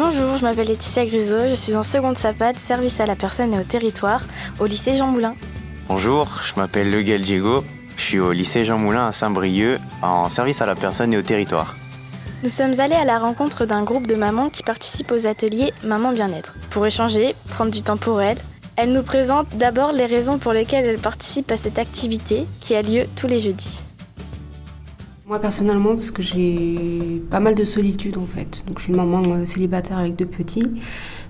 Bonjour, je m'appelle Laetitia Grisot, je suis en seconde SAPAD, service à la personne et au territoire, au lycée Jean Moulin. Bonjour, je m'appelle Leguel Diego, je suis au lycée Jean Moulin à Saint-Brieuc, en service à la personne et au territoire. Nous sommes allés à la rencontre d'un groupe de mamans qui participent aux ateliers Maman Bien-être. Pour échanger, prendre du temps pour elles, elles nous présentent d'abord les raisons pour lesquelles elles participent à cette activité qui a lieu tous les jeudis. Moi personnellement, parce que j'ai pas mal de solitude en fait. Donc je suis une maman euh, célibataire avec deux petits.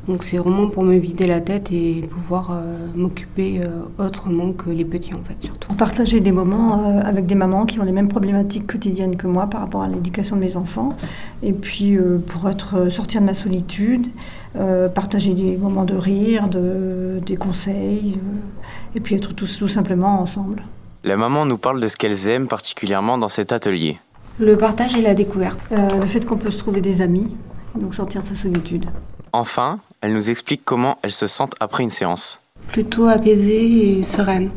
Donc c'est vraiment pour me vider la tête et pouvoir euh, m'occuper euh, autrement que les petits en fait surtout. Partager des moments avec des mamans qui ont les mêmes problématiques quotidiennes que moi par rapport à l'éducation de mes enfants. Et puis pour être sortir de ma solitude, partager des moments de rire, de, des conseils, et puis être tous tout simplement ensemble. Les mamans nous parlent de ce qu'elles aiment particulièrement dans cet atelier. Le partage et la découverte. Euh, le fait qu'on peut se trouver des amis, donc sortir de sa solitude. Enfin, elles nous expliquent comment elles se sentent après une séance. Plutôt apaisée et sereine.